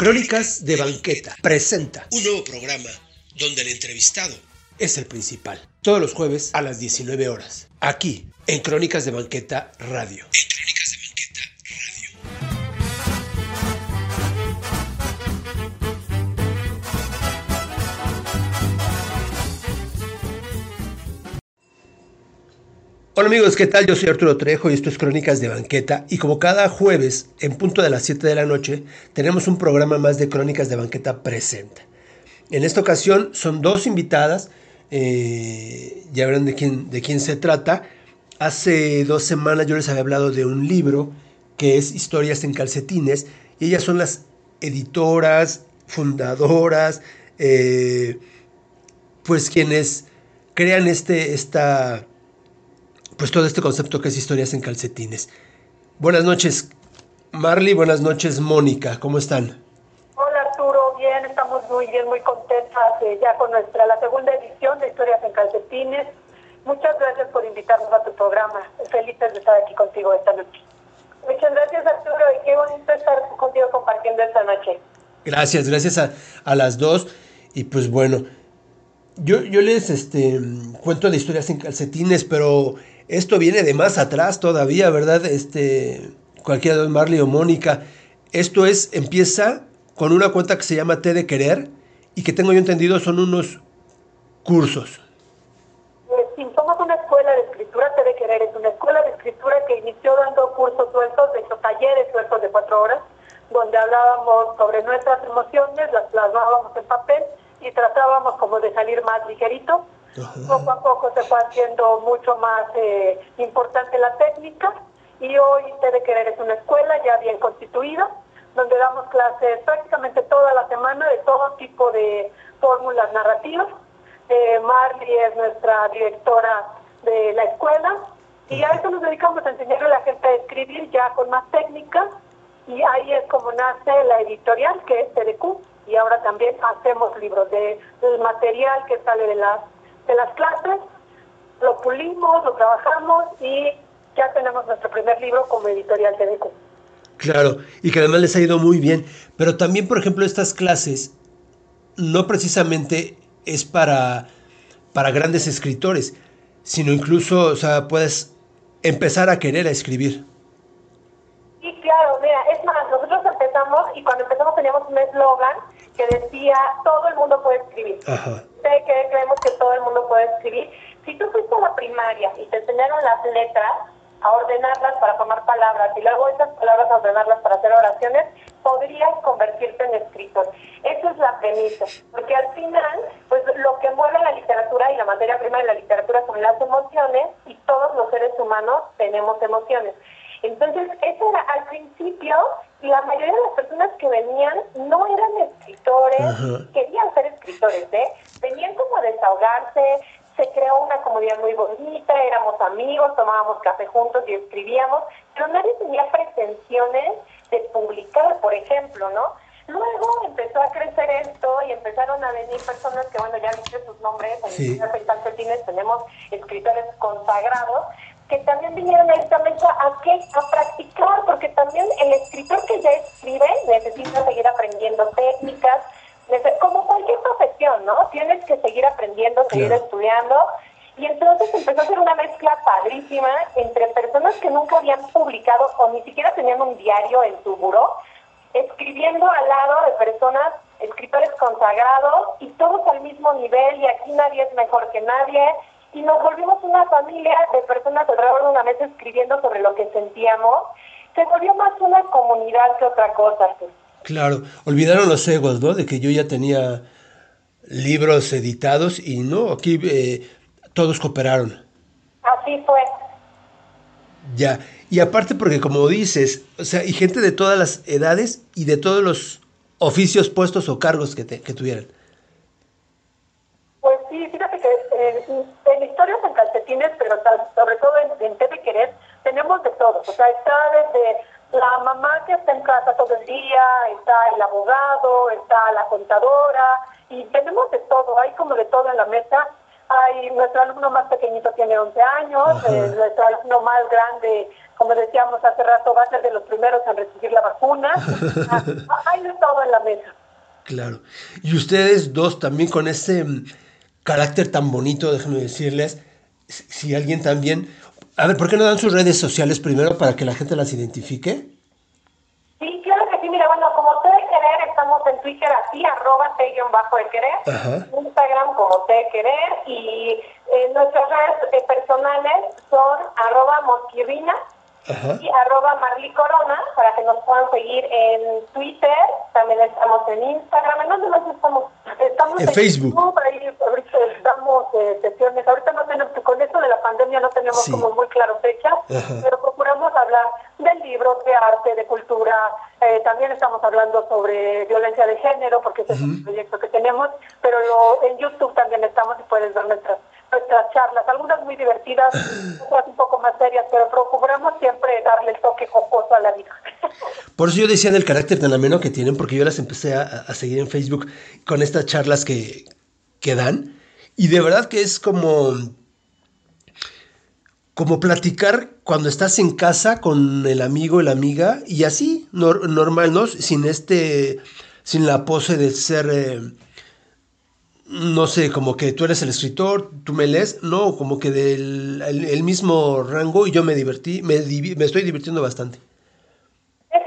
Crónicas de Banqueta presenta un nuevo programa donde el entrevistado es el principal. Todos los jueves a las 19 horas. Aquí, en Crónicas de Banqueta Radio. En Hola amigos, ¿qué tal? Yo soy Arturo Trejo y esto es Crónicas de Banqueta y como cada jueves en punto de las 7 de la noche tenemos un programa más de Crónicas de Banqueta presenta. En esta ocasión son dos invitadas, eh, ya verán de quién, de quién se trata. Hace dos semanas yo les había hablado de un libro que es Historias en calcetines y ellas son las editoras, fundadoras, eh, pues quienes crean este, esta pues todo este concepto que es historias en calcetines. Buenas noches, Marley, buenas noches, Mónica, ¿cómo están? Hola Arturo, bien, estamos muy bien, muy contentas eh, ya con nuestra la segunda edición de Historias en Calcetines. Muchas gracias por invitarnos a tu programa. Felices de estar aquí contigo esta noche. Muchas gracias Arturo y qué bonito estar contigo compartiendo esta noche. Gracias, gracias a, a las dos. Y pues bueno, yo, yo les este, cuento de historias en calcetines, pero esto viene de más atrás todavía, ¿verdad? Este, cualquiera de Marley o Mónica. Esto es, empieza con una cuenta que se llama T de Querer y que tengo yo entendido son unos cursos. Eh, sí, somos una escuela de escritura, T de Querer es una escuela de escritura que inició dando cursos sueltos, de hecho talleres sueltos de cuatro horas, donde hablábamos sobre nuestras emociones, las plasmábamos en papel y tratábamos como de salir más ligerito. Poco a poco se fue haciendo mucho más eh, importante la técnica y hoy T de Querer es una escuela ya bien constituida, donde damos clases prácticamente toda la semana de todo tipo de fórmulas narrativas. Eh, Marley es nuestra directora de la escuela y a eso nos dedicamos a enseñarle a la gente a escribir ya con más técnica y ahí es como nace la editorial que es TDQ y ahora también hacemos libros de, del material que sale de las de las clases, lo pulimos, lo trabajamos y ya tenemos nuestro primer libro como editorial TDQ. Claro, y que además les ha ido muy bien. Pero también, por ejemplo, estas clases no precisamente es para, para grandes escritores, sino incluso, o sea, puedes empezar a querer a escribir. Sí, claro, mira, es más, nosotros empezamos y cuando empezamos teníamos un eslogan que decía, todo el mundo puede escribir. Ajá. Sé que creemos que todo el mundo puede escribir. Si tú fuiste a la primaria y te enseñaron las letras, a ordenarlas para formar palabras y luego esas palabras a ordenarlas para hacer oraciones, podrías convertirte en escritor. Esa es la premisa, porque al final, pues lo que mueve la literatura y la materia prima de la literatura son las emociones y todos los seres humanos tenemos emociones. Entonces, eso era al principio, la mayoría de las personas que venían no eran escritores, Ajá. querían ser escritores, ¿eh? Venían como a desahogarse, se creó una comunidad muy bonita, éramos amigos, tomábamos café juntos y escribíamos, pero nadie tenía pretensiones de publicar, por ejemplo, ¿no? Luego empezó a crecer esto y empezaron a venir personas que, bueno, ya viste sus nombres, en Sí. en Calcetines tenemos escritores consagrados, que también vinieron a esta mesa a qué? A practicar, porque también el escritor que ya escribe necesita seguir aprendiendo técnicas, como cualquier profesión, ¿no? Tienes que seguir aprendiendo, seguir Claro. estudiando. Y entonces empezó a ser una mezcla padrísima entre personas que nunca habían publicado o ni siquiera tenían un diario en su buró, escribiendo al lado de personas, escritores consagrados y todos al mismo nivel y aquí nadie es mejor que nadie. Y nos volvimos una familia de personas alrededor de una mesa escribiendo sobre lo que sentíamos. Se volvió más una comunidad que otra cosa. Claro, olvidaron los egos, ¿no? De que yo ya tenía libros editados y no, aquí eh, todos cooperaron. Así fue. Ya, y aparte porque como dices, o sea, y gente de todas las edades y de todos los oficios, puestos o cargos que, te- que tuvieran. Pues sí, fíjate que eh, en historias en calcetines, pero tal- sobre todo en, en de Querer, tenemos de todo. O sea, está desde la mamá que está en casa todo el día, está el abogado, está la contadora, y tenemos de todo, hay como de todo en la mesa. Hay, nuestro alumno más pequeñito tiene 11 años, eh, nuestro alumno más grande como decíamos hace rato, va a ser de los primeros en recibir la vacuna. Hay de todo en la mesa. Claro. Y ustedes dos también con ese mm, carácter tan bonito, déjenme decirles, si alguien también... A ver, ¿por qué no dan sus redes sociales primero para que la gente las identifique? Sí, claro que sí. Mira, bueno, como te de querer, estamos en Twitter así, arroba bajo de querer. Ajá. Instagram como te de querer. Y eh, nuestras redes eh, personales son arroba mosquirrina Ajá. y arroba Marly Corona para que nos puedan seguir en Twitter. También estamos en Instagram. ¿En dónde más estamos? Estamos En Facebook. YouTube, ahí ahorita damos eh, sesiones. Ahorita no tenemos, con esto de la pandemia no tenemos Sí. como muy claro fechas, Ajá. pero procuramos hablar del libro, de arte, de cultura. Eh, también estamos hablando sobre violencia de género, porque ese es un proyecto que tenemos, pero lo- en YouTube también estamos y puedes ver nuestras nuestras charlas, algunas muy divertidas, otras un poco más serias, pero procuramos siempre darle el toque jocoso a la vida. Por eso yo decía del carácter tan ameno que tienen, porque yo las empecé a, a seguir en Facebook con estas charlas que, que dan. Y de verdad que es como, como platicar cuando estás en casa con el amigo, la amiga, y así, nor- normal, ¿no? Sin este, sin la pose de ser, eh, no sé, como que tú eres el escritor, tú me lees, no, como que del el, el mismo rango y yo me divertí, me, divi- me estoy divirtiendo bastante. Es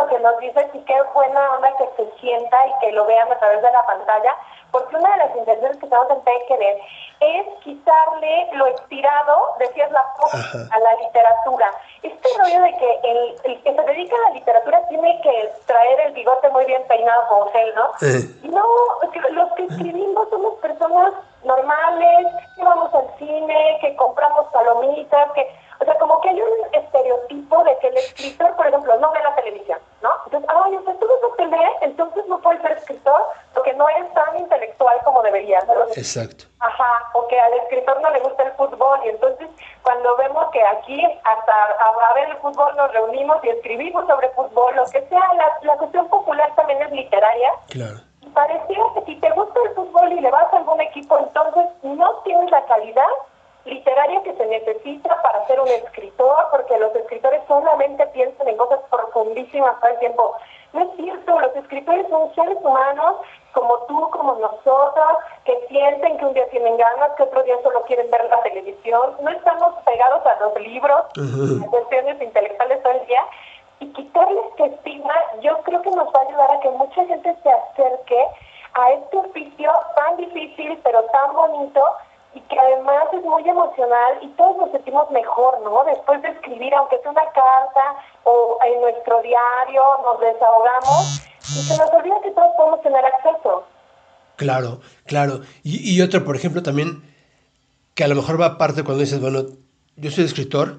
lo que nos dices y qué buena onda que se sienta y que lo vean a través de la pantalla, porque una de las intenciones que tenemos en Te Querer es quitarle lo estirado, decías la foto, Ajá. a la literatura. Este rollo de que el, el que se dedica a la literatura tiene que traer el bigote muy bien peinado como gel, ¿no? Eh. No, que los que escribimos somos personas normales, que vamos al cine, que compramos palomitas, que, o sea, como que hay un estereotipo de que el escritor, por ejemplo, no ve la televisión, ¿no? Entonces, ay, o sea, tú no te entonces no puedes ser escritor porque no eres tan intelectual como deberías. ¿no? Exacto. Ajá, o que al escritor no le gusta el fútbol y entonces cuando vemos que aquí hasta a, ver el fútbol nos reunimos y escribimos sobre fútbol, lo que sea, la, la cuestión popular también es literaria. Claro. Pareciera que si te gusta el fútbol y le vas a algún equipo, entonces no tienes la calidad literaria que se necesita para ser un escritor, porque los escritores solamente piensan en cosas profundísimas todo el tiempo. No es cierto, los escritores son seres humanos como tú, como nosotros, que sienten que un día tienen ganas, que otro día solo quieren ver la televisión. No estamos pegados a los libros, Ujú. a cuestiones intelectuales todo el día. Y quitarle este estigma, yo creo que nos va a ayudar a que mucha gente se acerque a este oficio tan difícil, pero tan bonito, y que además es muy emocional y todos nos sentimos mejor, ¿no? Después de escribir, aunque sea una carta o en nuestro diario, nos desahogamos y se nos olvida que todos podemos tener acceso. Claro, claro. Y, y otro, por ejemplo, también, que a lo mejor va aparte cuando dices, bueno, yo soy escritor,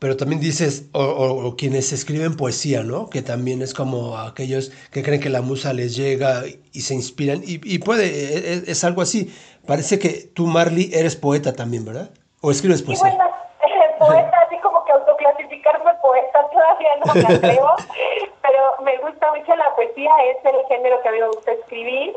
pero también dices, o, quienes escriben poesía, ¿no? Que también es como aquellos que creen que la musa les llega y se inspiran. Y, y puede, e- e- es, algo así. Parece que tú, Marley, eres poeta también, ¿verdad? O escribes poesía. bueno, poeta, así como que autoclasificarme poeta, todavía no me atrevo, pero me gusta mucho la poesía, es el género que a mí me gusta escribir.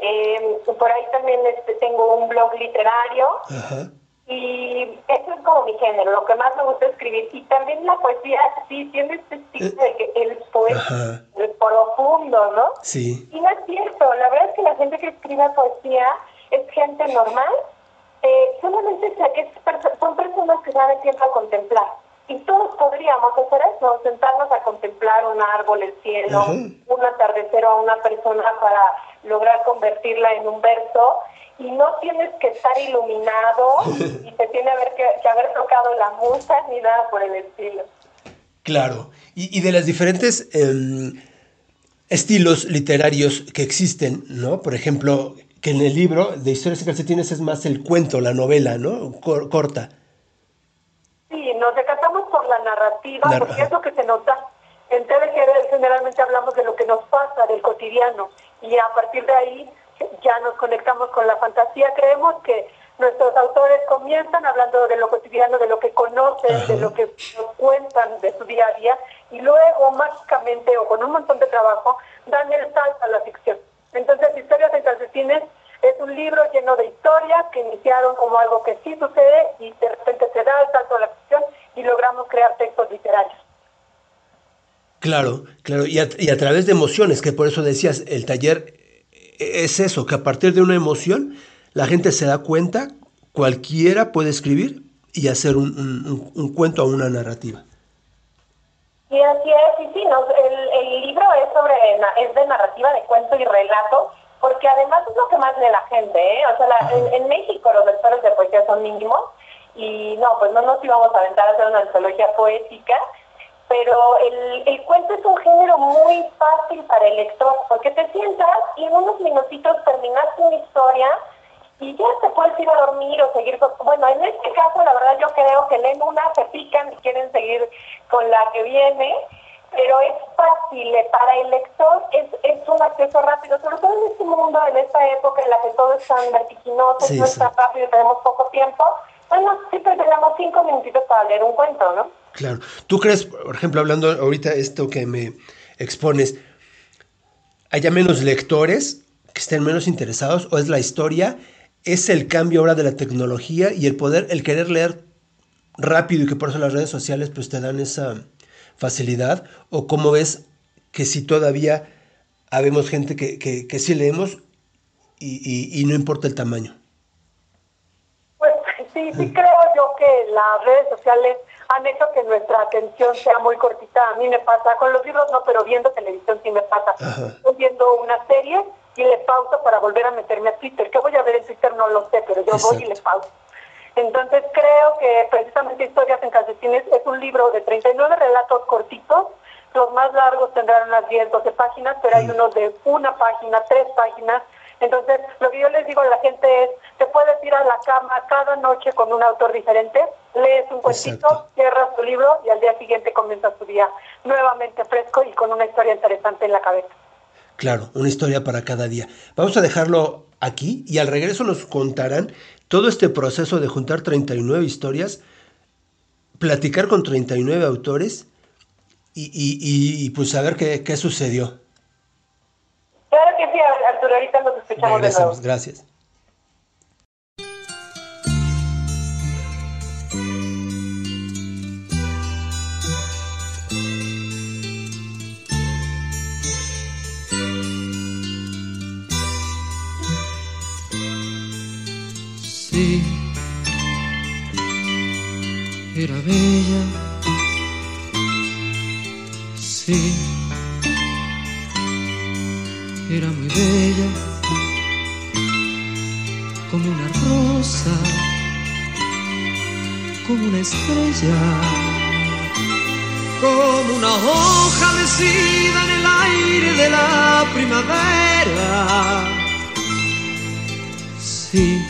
Eh, por ahí también este, tengo un blog literario Ajá. y eso es como mi género, lo que más me gusta escribir. Y también la poesía, sí, tiene este estilo de que el poeta es profundo, ¿no? Sí. Y no es cierto, la verdad es que la gente que escribe poesía es gente normal, eh, solamente que son personas que saben tiempo a contemplar. Y todos podríamos hacer eso, sentarnos a contemplar un árbol, el cielo, un atardecer o a una persona para lograr convertirla en un verso. Y no tienes que estar iluminado y te tiene haber que, que haber tocado la musa ni nada por el estilo. Claro. Y, y de las diferentes em, estilos literarios que existen, ¿no? Por ejemplo, que en el libro de Historias y Calcetines es más el cuento, la novela, ¿no? Cor- corta. Sí, nos decantamos por la narrativa, Nar- porque es lo que se nota. En TVG generalmente hablamos de lo que nos pasa, del cotidiano, y a partir de ahí ya nos conectamos con la fantasía. Creemos que nuestros autores comienzan hablando de lo cotidiano, de lo que conocen, Ajá. de lo que nos cuentan de su día a día, y luego mágicamente o con un montón de trabajo dan el salto a la ficción. Entonces, Historias en Calcetines es un libro lleno de historias que iniciaron como algo que sí sucede y de repente se da el salto a la ficción y logramos crear textos literarios. Claro, claro, y a, y a través de emociones, que por eso decías, el taller es eso, que a partir de una emoción la gente se da cuenta, cualquiera puede escribir y hacer un, un- un cuento o una narrativa. Y así es, y sí, nos- el, el libro es sobre es de narrativa de cuento y relato, porque además es lo que más lee la gente, ¿eh? O sea, la- en, en México los lectores de poesía son mínimos, y no, pues no nos íbamos a aventar a hacer una antología poética, pero el, el cuento es un género muy fácil para el lector, porque te sientas y en unos minutitos terminaste una historia y ya te puedes ir a dormir o seguir con... Bueno, en este caso, la verdad, yo creo que leen una, se pican y quieren seguir con la que viene, pero es fácil, eh, para el lector es, es un acceso rápido, sobre todo en este mundo, en esta época en la que todo es tan vertiginoso, Sí, no sí. es tan rápido, tenemos poco tiempo. Bueno, siempre tenemos cinco minutitos para leer un cuento, ¿no? Claro. ¿Tú crees, por ejemplo, hablando ahorita esto que me expones, haya menos lectores que estén menos interesados o es la historia, es el cambio ahora de la tecnología y el poder, el querer leer rápido y que por eso las redes sociales pues te dan esa facilidad o cómo ves que si todavía habemos gente que, que, que sí leemos y, y- y no importa el tamaño. Pues sí, sí creo yo que las redes sociales han hecho que nuestra atención sea muy cortita. A mí me pasa, con los libros no, pero viendo televisión sí me pasa. Ajá. Estoy viendo una serie y le pauso para volver a meterme a Twitter. ¿Qué voy a ver en Twitter? No lo sé, pero yo voy y le pauso. Entonces creo que precisamente Historias en Calcetines es un libro de 39 relatos cortitos. Los más largos tendrán unas 10, 12 páginas, pero hay unos de una página, tres páginas. Entonces, lo que yo les digo a la gente es, te puedes ir a la cama cada noche con un autor diferente, lees un cuentito, Exacto. cierras tu libro y al día siguiente comienzas tu día nuevamente fresco y con una historia interesante en la cabeza. Claro, una historia para cada día. Vamos a dejarlo aquí y al regreso nos contarán todo este proceso de juntar 39 historias, platicar con 39 autores y, y- y- y, pues saber qué, qué sucedió. Claro que sí, Arturo, ahorita nos escuchamos de nuevo. Gracias. Era bella. Sí, era muy bella, como una rosa, como una estrella, como una hoja mecida en el aire de la primavera. Sí,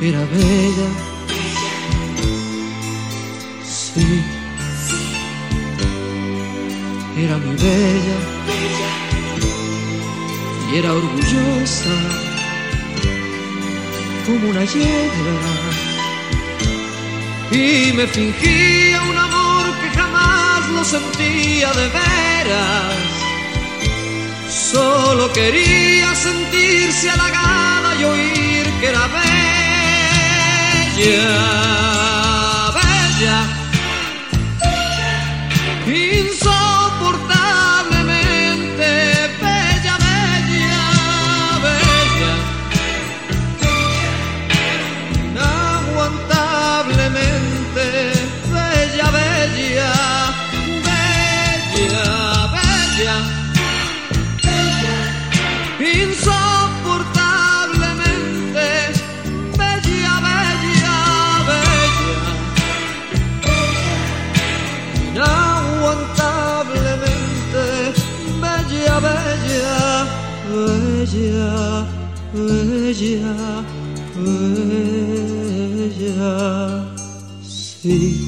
era bella. Era muy bella. Y era orgullosa como una yegua. Y me fingía un amor que jamás lo sentía de veras. Solo quería sentirse halagada y oír que era bella, bella, Sí,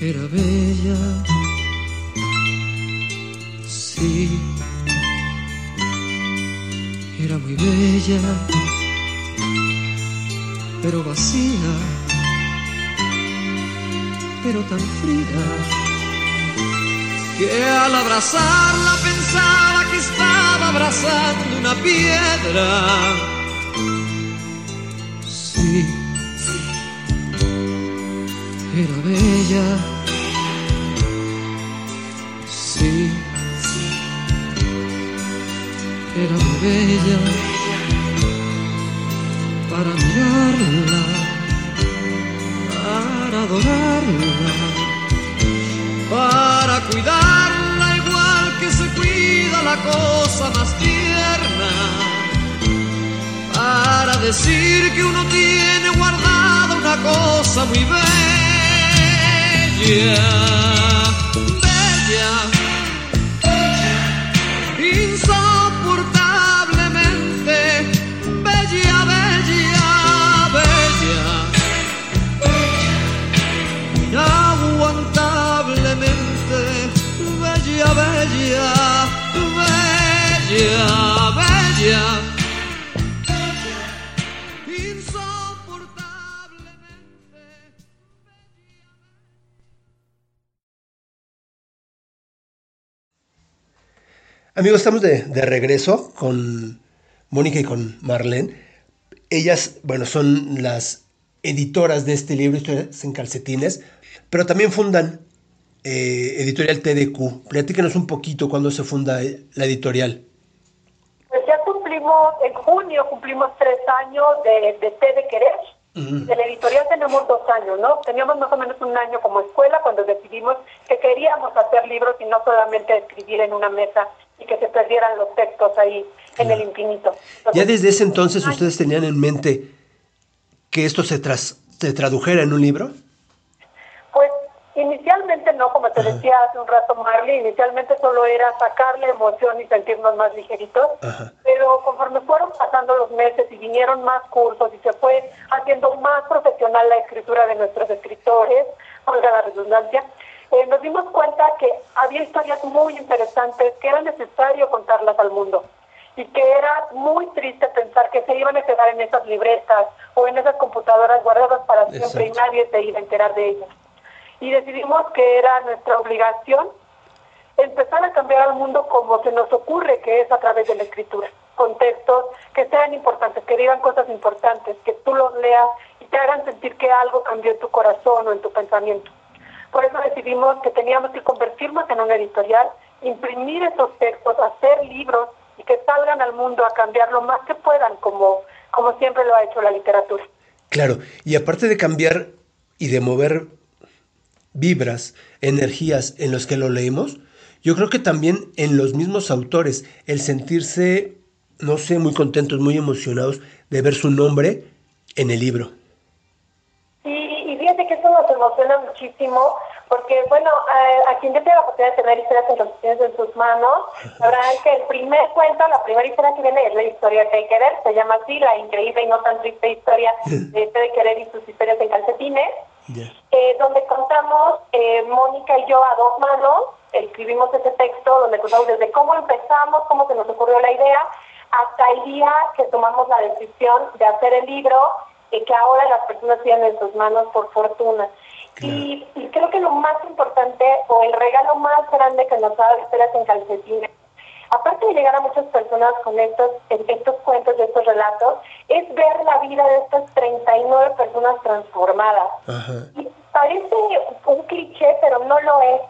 era bella. Sí, era muy bella, pero vacía, pero tan fría, que al abrazarla pensaba que estaba abrazando una piedra. Era bella. Sí, era muy bella para mirarla, para adorarla, para cuidarla decir que uno tiene guardada una cosa muy bella, bella. Insoportablemente bella, bella, bella. Inaguantablemente bella, bella, bella, bella. Amigos, estamos de, de regreso con Mónica y con Marlene. Ellas, bueno, son las editoras de este libro, Historias en Calcetines, pero también fundan eh, Editorial TDQ. Platíquenos un poquito cuándo se funda la editorial. Pues ya cumplimos, en junio cumplimos tres años de, de Té de Querer. De la editorial tenemos dos años, ¿no? Teníamos más o menos un año como escuela cuando decidimos que queríamos hacer libros y no solamente escribir en una mesa y que se perdieran los textos ahí en el infinito. Ya desde ese entonces ustedes tenían en mente que esto se, tras- se tradujera en un libro. Pues inicialmente no, como te decía hace un rato Marley, inicialmente solo era sacarle emoción y sentirnos más ligeritos, Ajá. pero conforme fueron pasando los meses y vinieron más cursos y se fue haciendo más profesional la escritura de nuestros escritores, valga la redundancia, eh, nos dimos cuenta que había historias muy interesantes que era necesario contarlas al mundo y que era muy triste pensar que se iban a quedar en esas libretas o en esas computadoras guardadas para siempre y nadie se iba a enterar de ellas. Y decidimos que era nuestra obligación empezar a cambiar al mundo como se nos ocurre que es a través de la escritura, con textos que sean importantes, que digan cosas importantes, que tú los leas y te hagan sentir que algo cambió en tu corazón o en tu pensamiento. Por eso decidimos que teníamos que convertirnos en una editorial, imprimir esos textos, hacer libros y que salgan al mundo a cambiar lo más que puedan, como, como siempre lo ha hecho la literatura. Claro, y aparte de cambiar y de mover vibras, energías en los que lo leemos, yo creo que también en los mismos autores, el sentirse, no sé, muy contentos, muy emocionados de ver su nombre en el libro. Emociona muchísimo, porque, bueno, a, a quien yo tengo la oportunidad de tener historias en los en sus manos, sabrán que el primer cuento, la primera historia que viene es la historia de Querer, se llama así, la increíble y no tan triste historia de de Querer y sus historias en calcetines, eh, donde contamos eh, Mónica y yo a dos manos, escribimos ese texto donde contamos desde cómo empezamos, cómo se nos ocurrió la idea, hasta el día que tomamos la decisión de hacer el libro y que ahora las personas tienen en sus manos por fortuna. Y, y creo que lo más importante o el regalo más grande que nos ha dado Historias en Calcetines, aparte de llegar a muchas personas con estos, estos cuentos y estos relatos, es ver la vida de estas 39 personas transformadas. Ajá. Y parece un cliché, pero no lo es.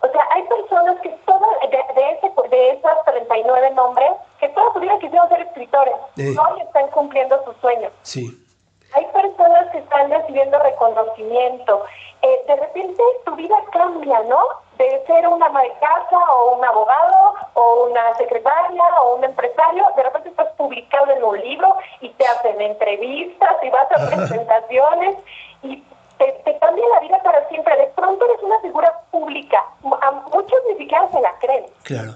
O sea, hay personas que todas, de, de, ese, de esos 39 nombres, que toda su vida quisieron ser escritores. Sí. Hoy están cumpliendo sus sueños. Sí, Hay personas que están recibiendo reconocimiento. Eh, de repente tu vida cambia, ¿no? De ser una ama de casa o un abogado o una secretaria o un empresario, de repente estás publicado en un libro y te hacen entrevistas y vas a presentaciones y te, te cambia la vida para siempre. De pronto eres una figura pública. A muchos ni siquiera se la creen. claro.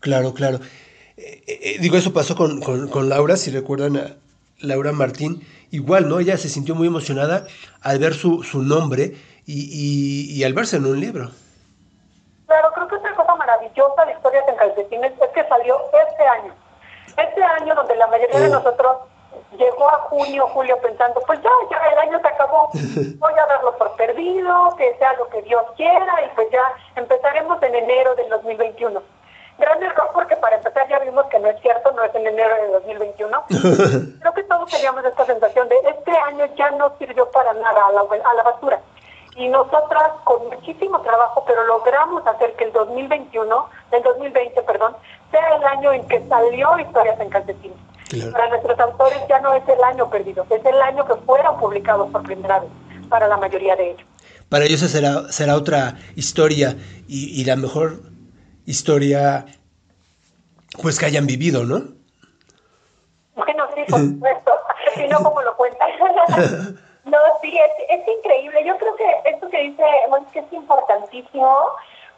Claro, claro. Eh, eh, digo, eso pasó con, con- con Laura, si recuerdan a Laura Martín, igual, ¿no? Ella se sintió muy emocionada al ver su, su nombre y, y- y al verse en un libro. Claro, creo que otra cosa maravillosa de Historias en Calcetines es que salió este año. Este año donde la mayoría de Oh. nosotros llegó a junio, julio pensando, pues ya, ya el año se acabó, voy a darlo por perdido, que sea lo que Dios quiera y pues ya empezaremos en enero del 2021. Gran error porque para empezar ya vimos que no es cierto, no es en enero de 2021. Creo que todos teníamos esta sensación de este año ya no sirvió para nada a la, a la basura. Y nosotras con muchísimo trabajo, pero logramos hacer que el 2021, el 2020, perdón, sea el año en que salió Historias en Calcetines. Claro. Para nuestros autores ya no es el año perdido, es el año que fueron publicados por primera vez, para la mayoría de ellos. Para ellos será, será otra historia y, y la mejor historia pues que hayan vivido, ¿no? Bueno, sí, por supuesto. y no como lo cuentan. no, sí, es, es increíble. Yo creo que esto que dice Mónica es importantísimo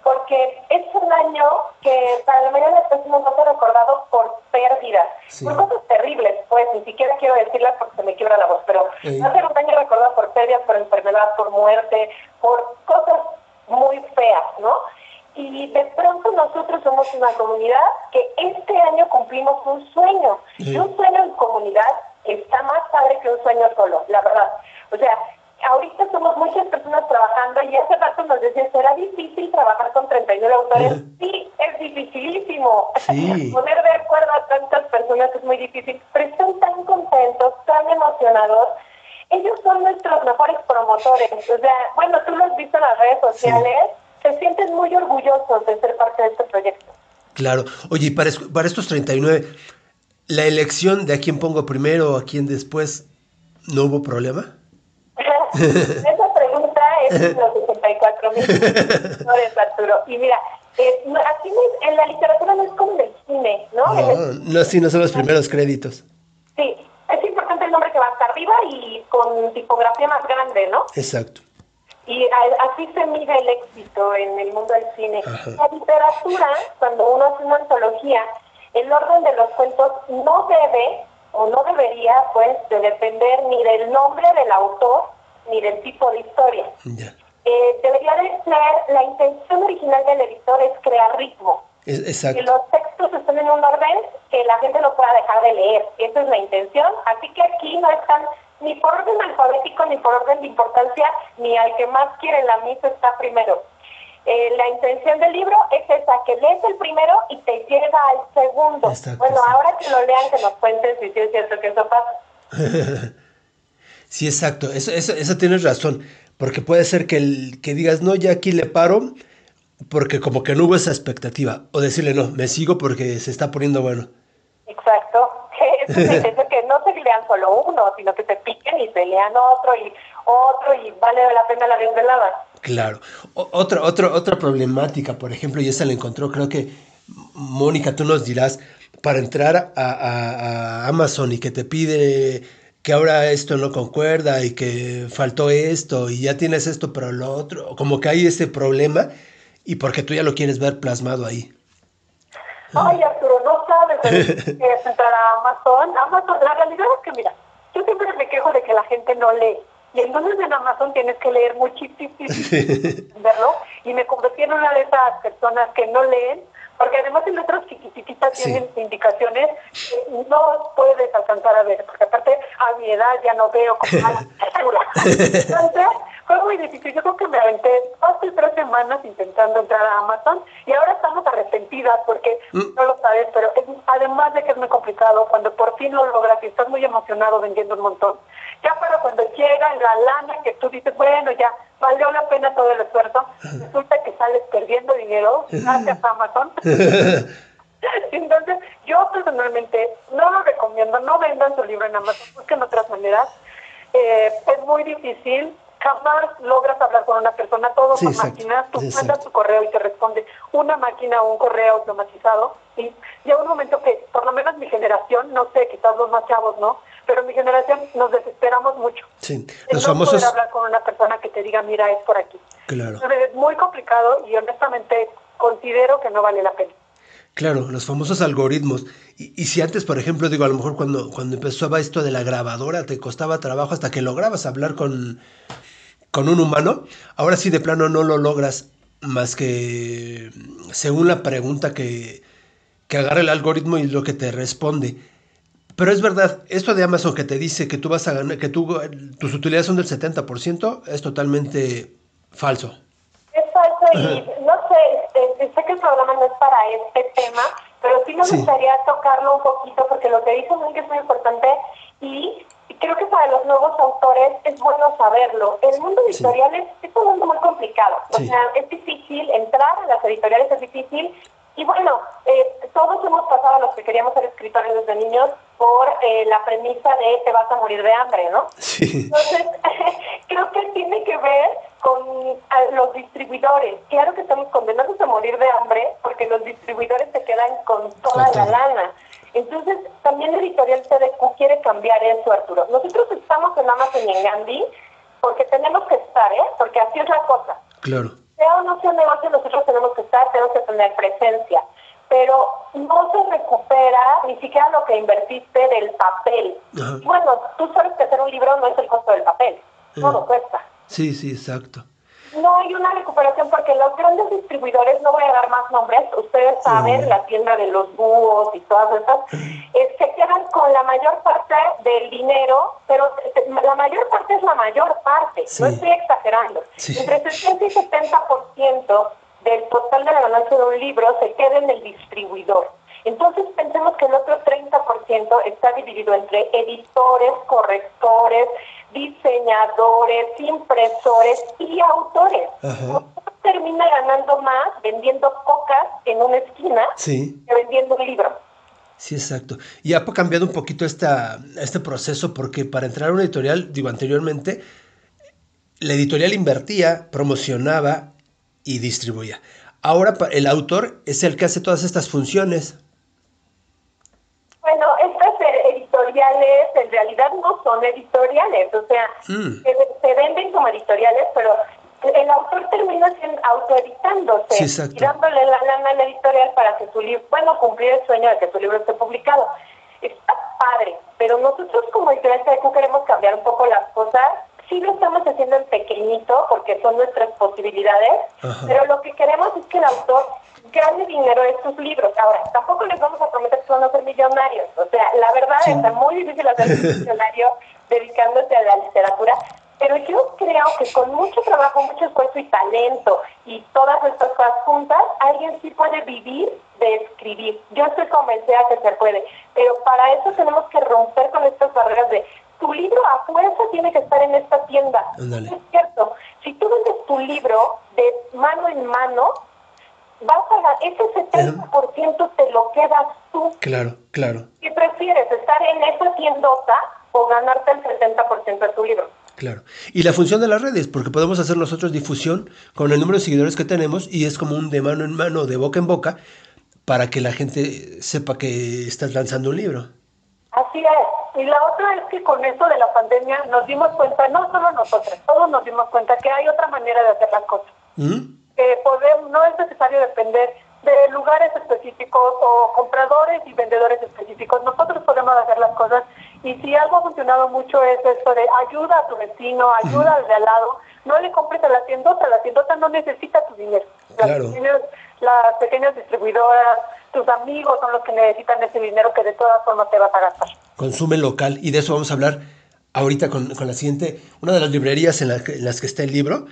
porque es un año que para la mayoría de las personas va a ser recordado por pérdidas, Sí. por cosas terribles, pues ni siquiera quiero decirlas porque se me quiebra la voz, pero Sí. va a ser un año recordado por pérdidas, por enfermedad, por muerte, por cosas muy feas, ¿no? Y de pronto nosotros somos una comunidad que este año cumplimos un sueño. Sí. Y un sueño en comunidad está más padre que un sueño solo, la verdad. O sea, ahorita somos muchas personas trabajando y hace rato nos decían, ¿será difícil trabajar con 39 autores? Sí, es dificilísimo. Sí. Poner de acuerdo a tantas personas es muy difícil, pero están tan contentos, tan emocionados. Ellos son nuestros mejores promotores. O sea, bueno, tú lo has visto en las redes sociales, se sienten muy orgullosos de ser parte de este proyecto. Claro. Oye, y para, para estos 39, ¿la elección de a quién pongo primero o a quién después no hubo problema? Esa pregunta es de los 64 mil Arturo. Y mira, eh, aquí no es- en la literatura no es como en el cine, ¿no? El- No, no, sí, no son los primeros créditos. sí, es importante el nombre que va hasta arriba y con tipografía más grande, ¿no? Exacto. Y a- así se mide el éxito en el mundo del cine. Ajá. La literatura, cuando uno hace una antología, el orden de los cuentos no debe o no debería, pues, de depender ni del nombre del autor ni del tipo de historia. Ya. Eh, debería de ser, la intención original del editor es crear ritmo. Es- Que exacto. los textos estén en un orden que la gente no pueda dejar de leer. Esa es la intención. Así que aquí no están ni por orden alfabético, ni por orden de importancia, ni al que más quiere la misa está primero. Eh, la intención del libro es esa, que lees el primero y te lleva al segundo. Exacto, bueno, ahora que lo lean, que nos cuenten si sí es cierto que eso pasa. Sí, exacto. Eso, eso, eso tienes razón. Porque puede ser que, el, que digas, no, ya aquí le paro, porque como que no hubo esa expectativa. O decirle, no, me sigo porque se está poniendo bueno. Exacto. Que no se lean solo uno, sino que se piquen y se lean otro y otro y vale la pena la desvelada. Claro. O- otra, otra, otra problemática, por ejemplo, y esa la encontró, creo que, Mónica, tú nos dirás, para entrar a, a- a Amazon y que te pide que ahora esto no concuerda y que faltó esto y ya tienes esto pero lo otro, como que hay ese problema y porque tú ya lo quieres ver plasmado ahí. Ay, es entrar a Amazon. Amazon, la realidad es que, mira, yo siempre me quejo de que la gente no lee. Y entonces en Amazon tienes que leer muchísimo, ¿verlo? Y me convertí en una de esas personas que no leen, porque además en letras chiquititas Sí. tienen indicaciones que no puedes alcanzar a ver, porque aparte a mi edad ya no veo como la. Entonces, fue muy difícil. Yo creo que me aventé casi tres semanas intentando entrar a Amazon y ahora estamos arrepentidas porque Mm. no lo sabes, pero es- además de que es muy complicado, cuando por fin lo logras y estás muy emocionado vendiendo un montón, ya para cuando llega la lana que tú dices, bueno, ya valió la pena todo el esfuerzo, resulta que sales perdiendo dinero gracias a Amazon. Entonces, yo personalmente no lo recomiendo, no vendan su libro en Amazon, busquen otras maneras. Eh, es muy difícil, jamás logras hablar con una persona, todos Sí, exacto, máquinas, tú exacto. mandas tu correo y te responde una máquina o un correo automatizado. Y llega un momento que, por lo menos mi generación, no sé, quizás los más chavos no, pero mi generación nos desesperamos mucho. Sí, los no famosos, poder hablar con una persona que te diga, mira, es por aquí. claro, Entonces, es muy complicado y honestamente considero que no vale la pena. claro, los famosos algoritmos. Y, y si antes, por ejemplo, digo, a lo mejor cuando, cuando empezaba esto de la grabadora te costaba trabajo hasta que lograbas hablar con, con un humano, ahora sí de plano no lo logras más que según la pregunta que, que agarra el algoritmo y lo que te responde. Pero es verdad, esto de Amazon que te dice que tú vas a ganar, que tú, tus utilidades son del 70%, es totalmente falso. Es falso y no sé, este, sé que el programa no es para este tema, pero sí me Sí. gustaría tocarlo un poquito porque lo que dice Mike es muy importante y creo que para los nuevos autores es bueno saberlo. El mundo Sí. editorial es, es un mundo muy complicado. O sea, es difícil entrar a las editoriales, es difícil. Y bueno, eh, todos hemos pasado a los que queríamos ser escritores desde niños por eh, la premisa de te vas a morir de hambre, ¿no? Sí, Entonces, creo que tiene que ver con los distribuidores. Claro que estamos condenados a morir de hambre porque los distribuidores se quedan con toda la lana. Entonces, también la editorial CDQ quiere cambiar eso, Arturo. Nosotros estamos en Amazon y en Gandhi porque tenemos que estar, ¿eh? Porque así es la cosa claro. sea o no sea negocio, nosotros tenemos que estar, tenemos que tener presencia. Pero no se recupera ni siquiera lo que invertiste del papel. Ajá. Bueno, tú sabes que hacer un libro no es el costo del papel, todo cuesta. Sí, sí, exacto. No hay una recuperación porque los grandes distribuidores, no voy a dar más nombres, ustedes saben, la tienda de los búhos y todas esas, eh, se quedan con la mayor parte del dinero, pero la mayor parte es la mayor parte, Sí. no estoy exagerando. Sí. Entre 60 y 70% del total de la ganancia de un libro se queda en el distribuidor. Entonces pensemos que el otro 30% está dividido entre editores, correctores, diseñadores, impresores y autores. Ajá. Uno termina ganando más vendiendo cocas en una esquina Sí, que vendiendo un libro. sí, exacto. Y ha cambiado un poquito esta, este proceso porque para entrar a una editorial, digo, anteriormente, la editorial invertía, promocionaba y distribuía. Ahora el autor es el que hace todas estas funciones. Bueno, editoriales en realidad no son editoriales, o sea, Mm. se, se venden como editoriales, pero el autor termina autoeditándose Sí, y dándole la lana a la editorial para que su libro, bueno, cumplir el sueño de que su libro esté publicado. Está padre, pero nosotros como editorial queremos cambiar un poco las cosas. Sí lo estamos haciendo en pequeñito porque son nuestras posibilidades, Ajá. pero lo que queremos es que el autor gane dinero de sus libros. Ahora, tampoco les vamos a prometer que van a ser millonarios. O sea, la verdad Sí. está muy difícil hacer millonario dedicándose a la literatura, pero yo creo que con mucho trabajo, mucho esfuerzo y talento y todas estas cosas juntas, alguien sí puede vivir de escribir. Yo estoy convencida que se puede, pero para eso tenemos que romper con estas barreras de tu libro a fuerza tiene que estar en esta tienda. Es cierto. Si tú vendes tu libro de mano en mano, vas a ese 70% te lo quedas tú. Claro, claro, ¿Qué prefieres, estar en esa tiendota o ganarte el 70% de tu libro? claro. Y la función de las redes, porque podemos hacer nosotros difusión con el número de seguidores que tenemos y es como un de mano en mano, de boca en boca, para que la gente sepa que estás lanzando un libro. Así es. Y la otra es que con esto de la pandemia nos dimos cuenta, no solo nosotros, todos nos dimos cuenta que hay otra manera de hacer las cosas. ¿Mm? Que podemos, no es necesario depender de lugares específicos o compradores y vendedores específicos. Nosotros podemos hacer las cosas y si algo ha funcionado mucho es esto de ayuda a tu vecino, ayuda al de al lado. No le compres a la tiendota, la tiendota no necesita tu dinero. Las, Claro. pequeñas, las pequeñas distribuidoras, tus amigos son los que necesitan ese dinero que de todas formas te vas a gastar. Consume local y de eso vamos a hablar ahorita con, con la siguiente, una de las librerías en, la en las que está el libro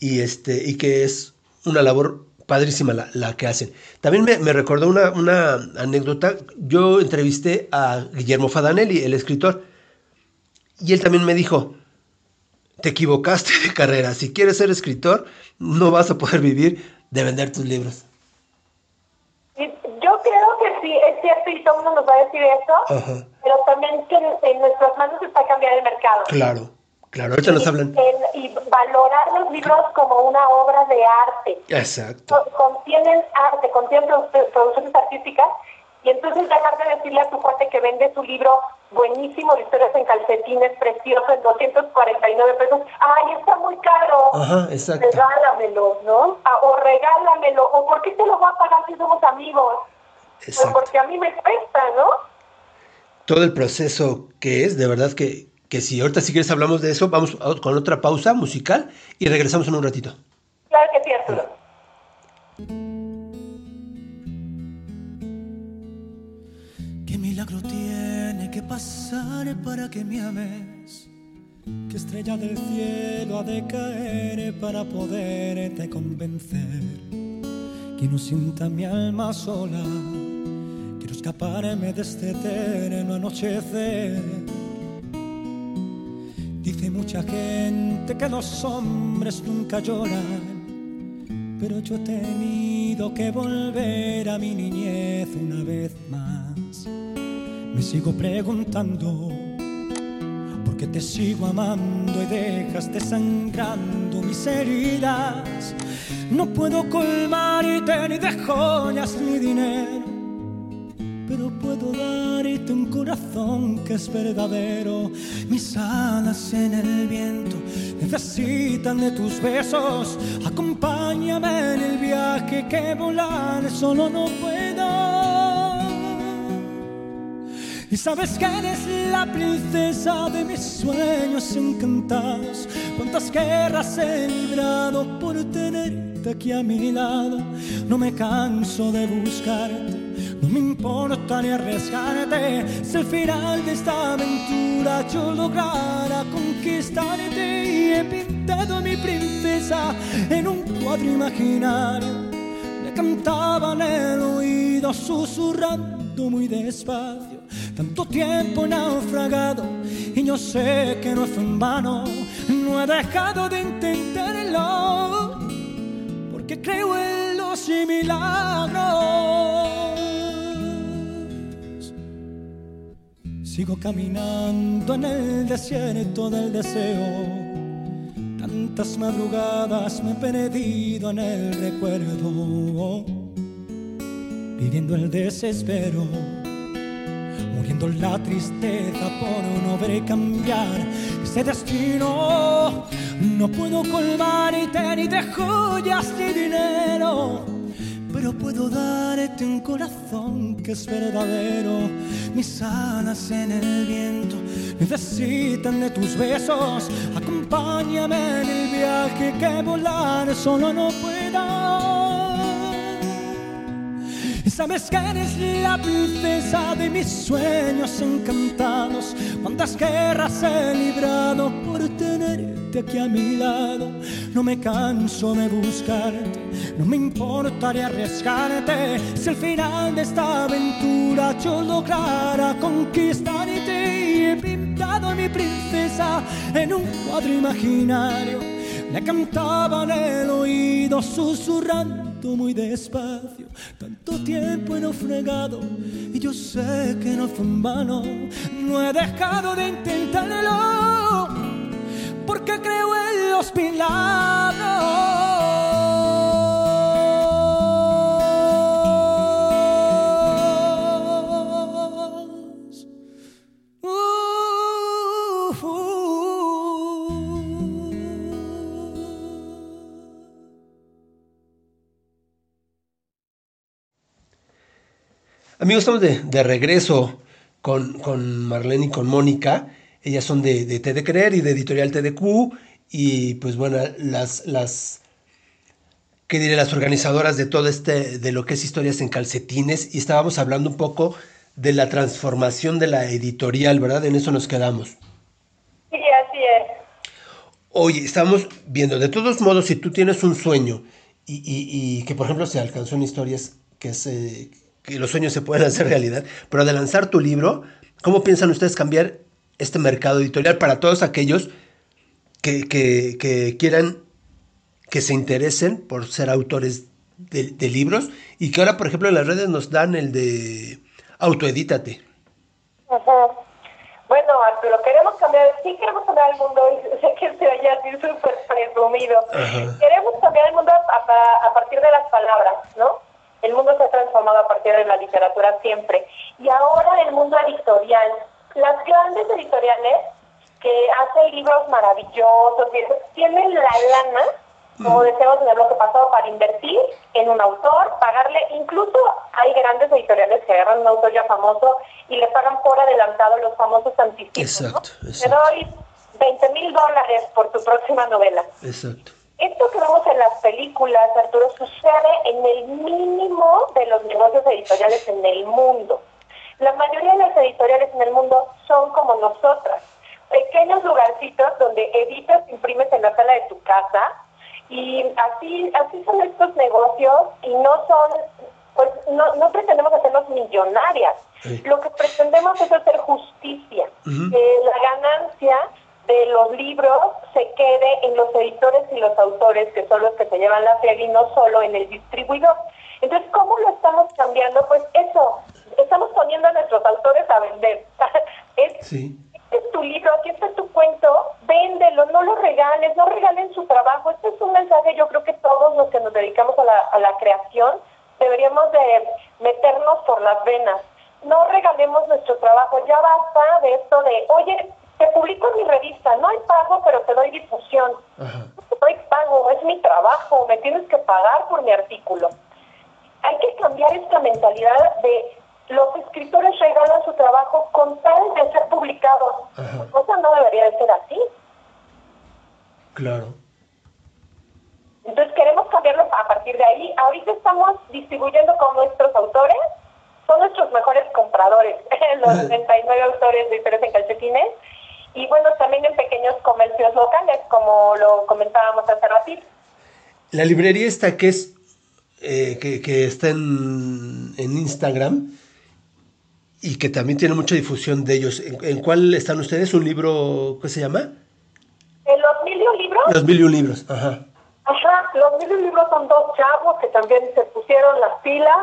y, este, y que es una labor padrísima la, la que hacen. También me, me recordó una, una anécdota, yo entrevisté a Guillermo Fadanelli, el escritor, y él también me dijo, te equivocaste de carrera, si quieres ser escritor no vas a poder vivir de vender tus libros. Yo creo que sí, es cierto y todo el mundo nos va a decir eso, Ajá. pero también que en, en nuestras manos está cambiar el mercado. Claro, claro, ahorita nos hablan. Y valorar los libros como una obra de arte. Exacto. Co- Contienen arte, contienen produ- producciones artísticas y entonces dejar de decirle a tu cuate que vende su libro buenísimo, de historias en calcetines, precioso, en 249 pesos. ¡Ay, está muy caro! Ajá, exacto. Regálamelo, ¿no? O regálamelo. ¿O por qué te lo voy a pagar si somos amigos? Pues Exacto. porque a mí me cuesta, ¿no? todo el proceso que es, de verdad que, que si ahorita si quieres hablamos de eso, vamos a- con otra pausa musical y regresamos en un ratito. Claro que sí, Arturo. ¿Qué milagro tiene que pasar para que me ames? ¿Qué estrella del cielo ha de caer para poderte convencer? y no sienta mi alma sola. Quiero escaparme de este eterno anochecer. Dice mucha gente que los hombres nunca lloran, pero yo he tenido que volver a mi niñez una vez más. Me sigo preguntando por qué te sigo amando y dejas desangrando mis heridas. No puedo colmarte ni de joyas ni dinero, pero puedo un corazón que es verdadero. Mis alas en el viento necesitan de tus besos. Acompáñame en el viaje que volar solo no puedo. Y sabes que eres la princesa de mis sueños encantados. Cuántas guerras he librado por tenerte aquí a mi lado. No me canso de buscarte, no me importa ni arriesgarte. Si al final de esta aventura yo lograra conquistarte y he pintado a mi princesa en un cuadro imaginario. Le cantaba en el oído susurrando muy despacio. Tanto tiempo naufragado y yo sé que no fue en vano. No he dejado de intentarlo porque creo en los milagros. Sigo caminando en el desierto del deseo. Tantas madrugadas me he perdido en el recuerdo, viviendo el desespero muriendo la tristeza por no ver cambiar ese destino. No puedo colmarte ni de joyas ni dinero, pero puedo darte un corazón que es verdadero. Mis alas en el viento necesitan de tus besos. Acompáñame en el viaje que volar solo no puedo. Y sabes que eres la princesa de mis sueños encantados. Cuántas guerras he librado por tenerte aquí a mi lado. No me canso de buscarte, no me importaría arriesgarte. Si al final de esta aventura yo lograra conquistarte y he pintado a mi princesa en un cuadro imaginario. Le cantaba en el oído susurrando muy despacio. Tanto tiempo he naufragado y yo sé que no fue en vano. No he dejado de intentarlo porque creo en los milagros. Amigos, estamos de, de regreso con, con Marlene y con Mónica. Ellas son de, de T de Creer y de Editorial TDQ. Y pues bueno, las, las, ¿qué diré? Las organizadoras de todo este, de lo que es historias en calcetines. Y estábamos hablando un poco de la transformación de la editorial, ¿verdad? En eso nos quedamos. Sí, así es. Oye, estamos viendo, de todos modos, si tú tienes un sueño y, y- y que, por ejemplo, se alcanzó en historias que, se, que los sueños se pueden hacer realidad, pero de lanzar tu libro, ¿cómo piensan ustedes cambiar este mercado editorial para todos aquellos que, que- que quieran, que se interesen por ser autores de, de libros y que ahora, por ejemplo, en las redes nos dan el de autoedítate? Ujú. Bueno, Arturo, queremos cambiar, sí queremos cambiar el mundo, sé que se oye así súper presumido. Queremos cambiar el mundo a, a- a partir de las palabras, ¿no? El mundo se ha transformado a partir de la literatura siempre. Y ahora el mundo editorial. Las grandes editoriales que hacen libros maravillosos, tienen la lana, como decíamos en el bloque pasado, para invertir en un autor, pagarle, incluso hay grandes editoriales que agarran un autor ya famoso y le pagan por adelantado los famosos anticipos. ¿no? Exacto, Te exacto. doy 20 mil dólares por tu próxima novela. Exacto. Esto que vemos en las películas, Arturo, sucede en el mínimo de los negocios editoriales en el mundo. La mayoría de las editoriales en el mundo son como nosotras, pequeños lugarcitos donde editas, imprimes en la sala de tu casa Y así, así son estos negocios y no son, pues no, no pretendemos hacernos millonarias. Sí. Lo que pretendemos es hacer justicia, que la ganancia de los libros se quede en los editores y los autores, que son los que se llevan la feria y no solo en el distribuidor. Entonces, ¿cómo lo estamos cambiando? Pues eso, estamos poniendo a nuestros autores a vender. es, Sí. este es tu libro, aquí está tu cuento, véndelo, no lo regales, no regalen su trabajo. Este es un mensaje, yo creo que todos los que nos dedicamos a la, a la creación deberíamos de meternos por las venas. No regalemos nuestro trabajo, ya basta de esto de, oye, te publico en mi revista, no hay pago, pero te doy difusión. Ajá. No doy pago, es mi trabajo, me tienes que pagar por mi artículo. Hay que cambiar esta mentalidad de los escritores regalan su trabajo con tal de ser publicados. Ajá. La cosa no debería de ser así. Claro. Entonces queremos cambiarlo a partir de ahí. Ahorita estamos distribuyendo con nuestros autores, son nuestros mejores compradores, los 99 autores de historias en calcetines. Y bueno, también en pequeños comercios locales, como lo comentábamos hace ratito. La librería esta que es eh, que, que está en, en Instagram y que también tiene mucha difusión de ellos. ¿En, en cuál están ustedes? ¿Un libro, qué se llama? En los mil y un libros, Los mil y un libros. Ajá. Ajá, los mil y un libros son dos chavos que también se pusieron las pilas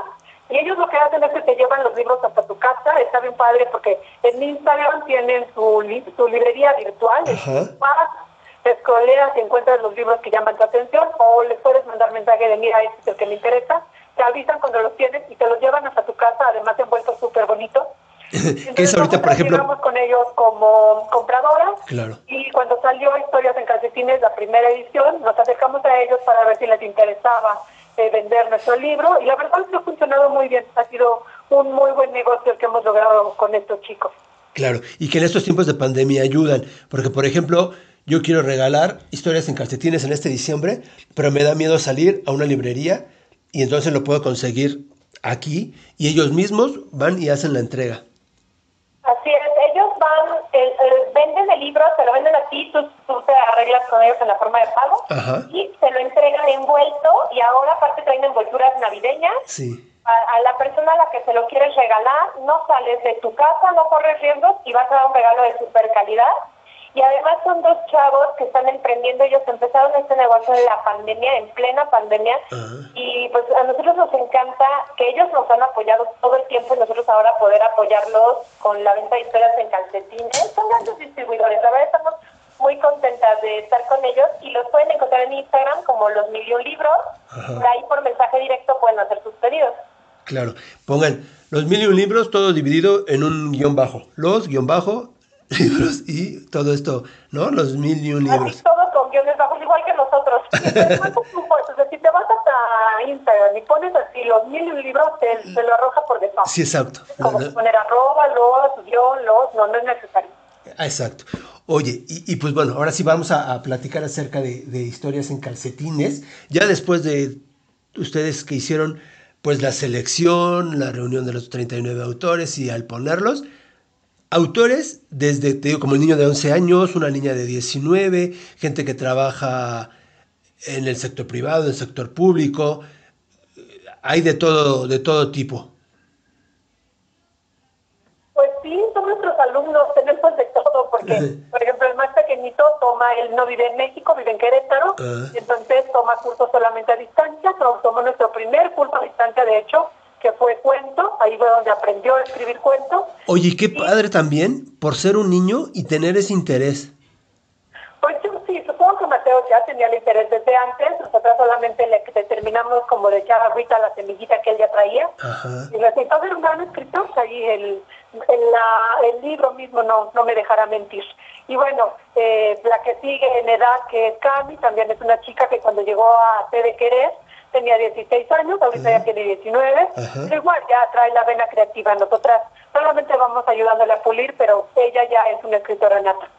y ellos lo que hacen es que te llevan los libros hasta tu casa. Está bien padre porque en Instagram tienen su, li- su librería virtual. Te escoleas y encuentras los libros que llaman tu atención o les puedes mandar mensaje de mira, este es el que me interesa. Te avisan cuando los tienes y te los llevan hasta tu casa, además envueltos súper bonitos. ¿Qué es ahorita, por ejemplo? llegamos con ellos como compradoras Claro. y cuando salió Historias en Calcetines, la primera edición, nos acercamos a ellos para ver si les interesaba eh, vender nuestro libro y la verdad es que ha funcionado muy bien. Ha sido un muy buen negocio el que hemos logrado con estos chicos. Claro, y que en estos tiempos de pandemia ayudan, porque por ejemplo, yo quiero regalar historias en calcetines en este diciembre, pero me da miedo salir a una librería y entonces lo puedo conseguir aquí y ellos mismos van y hacen la entrega. Así es, ellos van, el- el- venden el libro, te lo venden a ti, tú, tú te arreglas con ellos en la forma de pago Ajá. y te lo entregan envuelto y ahora aparte traen envolturas navideñas Sí. a, a la persona a la que se lo quieres regalar, no sales de tu casa, no corres riesgos y vas a dar un regalo de super calidad. Y además son dos chavos que están emprendiendo, ellos empezaron este negocio en la pandemia, en plena pandemia, y pues a nosotros nos encanta que ellos nos han apoyado todo el tiempo y nosotros ahora poder apoyarlos con la venta de historias en calcetines. Son grandes distribuidores, la verdad estamos muy contentas de estar con ellos y los pueden encontrar en Instagram como los mil y un libros, Ajá. por ahí por mensaje directo pueden hacer sus pedidos. Claro. Pongan los mil y un libros, todo dividido en un guion bajo. Los guion bajo libros y todo esto, ¿no? Los mil y un Así libros. todos con guiones bajos, igual que nosotros. Y te sea, si te vas hasta Instagram y pones así los mil y un libros, te, te lo arroja por default. Sí, exacto. Como poner arroba, los, guion, los, no, no es necesario. Ah, Exacto. Oye, y, y pues bueno, ahora sí vamos a, a platicar acerca de, de historias en calcetines. Ya después de ustedes que hicieron pues la selección, la reunión de los 39 autores y al ponerlos, autores desde, te digo, como el niño de 11 años, una niña de 19, gente que trabaja en el sector privado, en el sector público, hay de todo, de todo tipo. Pues sí, son nuestros alumnos, tenemos de todo, porque, por ejemplo, el más pequeñito toma, él no vive en México, vive en Querétaro, Ah. entonces toma cursos solamente a distancia, to- tomó nuestro primer curso a distancia, de hecho, que fue cuento, ahí fue donde aprendió a escribir cuentos, Oye, qué padre también por ser un niño y tener ese interés. Pues yo sí, supongo que Mateo ya tenía el interés desde antes, nosotros solamente le determinamos como de echar a la semillita que él ya traía. Ajá. Y resultó ser un gran escritor, ahí el, el, la- el libro mismo no, no me dejará mentir. Y bueno, eh, la que sigue en edad, que es Cami, también es una chica que cuando llegó a T de Querer tenía 16 años, ahorita ya tiene 19, Ajá. pero igual ya trae la vena creativa. Nosotras solamente vamos ayudándole a pulir, pero ella ya es una escritora nata.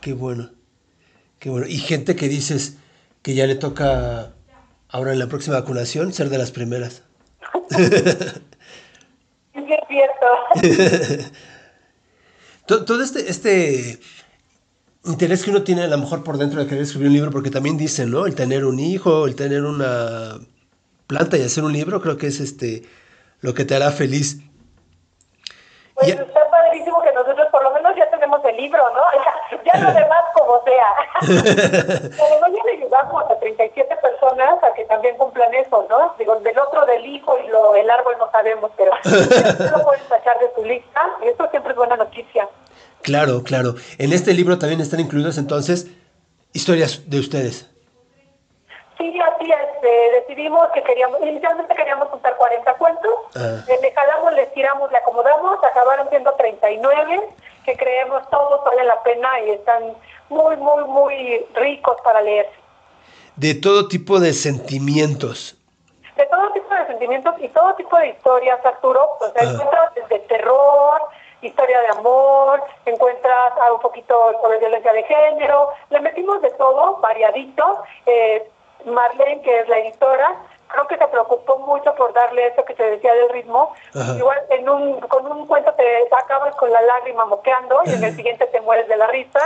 Qué bueno. Qué bueno. Y gente que dices que ya le toca ahora en la próxima vacunación ser de las primeras. Sí, es cierto. To- Todo este, este, interés que uno tiene a lo mejor por dentro de querer escribir un libro, porque también dicen, ¿no? El tener un hijo, el tener una planta y hacer un libro, creo que es este lo que te hará feliz. Pues Ya- está padrísimo que nosotros por lo menos ya tenemos el libro, ¿no? Ya, ya lo demás como sea. Además ya le ayudamos a 37 personas a que también cumplan eso, ¿no? Digo, del otro del hijo y lo, el árbol no sabemos, pero ya lo pueden sacar de tu lista. y Eso siempre es buena noticia. Claro, claro. En este libro también están incluidos entonces historias de ustedes. Sí, así es. eh, decidimos que queríamos, inicialmente queríamos juntar 40 cuentos. Ah. Le jalamos, le tiramos, le acomodamos, acabaron siendo 39, que creemos todos valen la pena y están muy, muy, muy ricos para leer. De todo tipo de sentimientos. De todo tipo de sentimientos y todo tipo de historias, Arturo. O sea, Ah. encuentras desde terror, historia de amor, encuentras un poquito sobre violencia de género. Le metimos de todo, variadito. Eh, Marlene, que es la editora, creo que se preocupó mucho por darle eso que te decía del ritmo. Ajá. Igual en un, con un cuento te acabas con la lágrima moqueando y en el siguiente te mueres de la risa.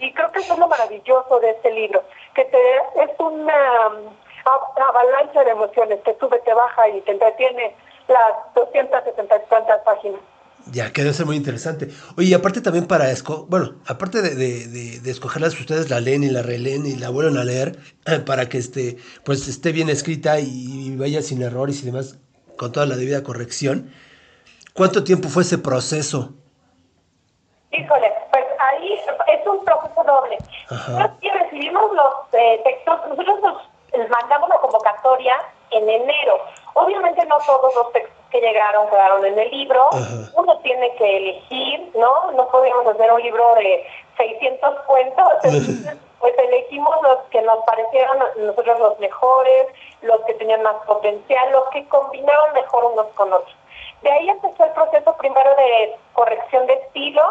Y creo que eso es lo maravilloso de este libro, que te es una um, avalancha de emociones que sube, te baja y te entretiene las 270 y tantas páginas. Ya, que debe ser muy interesante. Oye, y aparte también para esco bueno, aparte de, de, de- de escogerlas, ustedes la leen y la releen y la vuelven a leer para que este, pues esté bien escrita y vaya sin errores y demás, con toda la debida corrección. ¿Cuánto tiempo fue ese proceso? Híjole, pues ahí es un proceso doble. Nosotros recibimos los eh, textos, nosotros nos mandamos la convocatoria en enero. Obviamente no todos los textos que llegaron quedaron en el libro. Ajá. Uno tiene que elegir, ¿no? No podíamos hacer un libro de 600 cuentos. Entonces, pues elegimos los que nos parecieron nosotros los mejores, los que tenían más potencial, los que combinaban mejor unos con otros. De ahí empezó el proceso primero de corrección de estilo,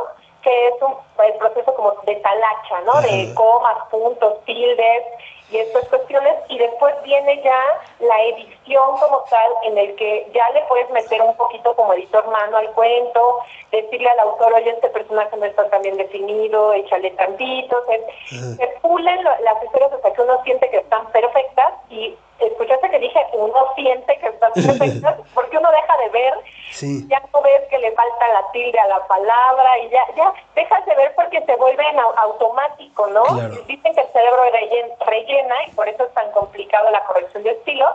que es un el proceso como de talacha, ¿no? De comas, puntos, tildes y estas cuestiones. Y después viene ya la edición como tal, en el que ya le puedes meter un poquito como editor mano al cuento, decirle al autor, oye, este personaje no está tan bien definido, échale tantito. Se, Ajá. se pulen las historias hasta que uno siente que están perfectas y escuchaste que dije, uno siente que perfectas, porque uno deja de ver Sí. ya no ves que le falta la tilde a la palabra y ya, ya dejas de ver porque se vuelve en automático, ¿no? Claro. Dicen que el cerebro rellen- rellena y por eso es tan complicado la corrección de estilo.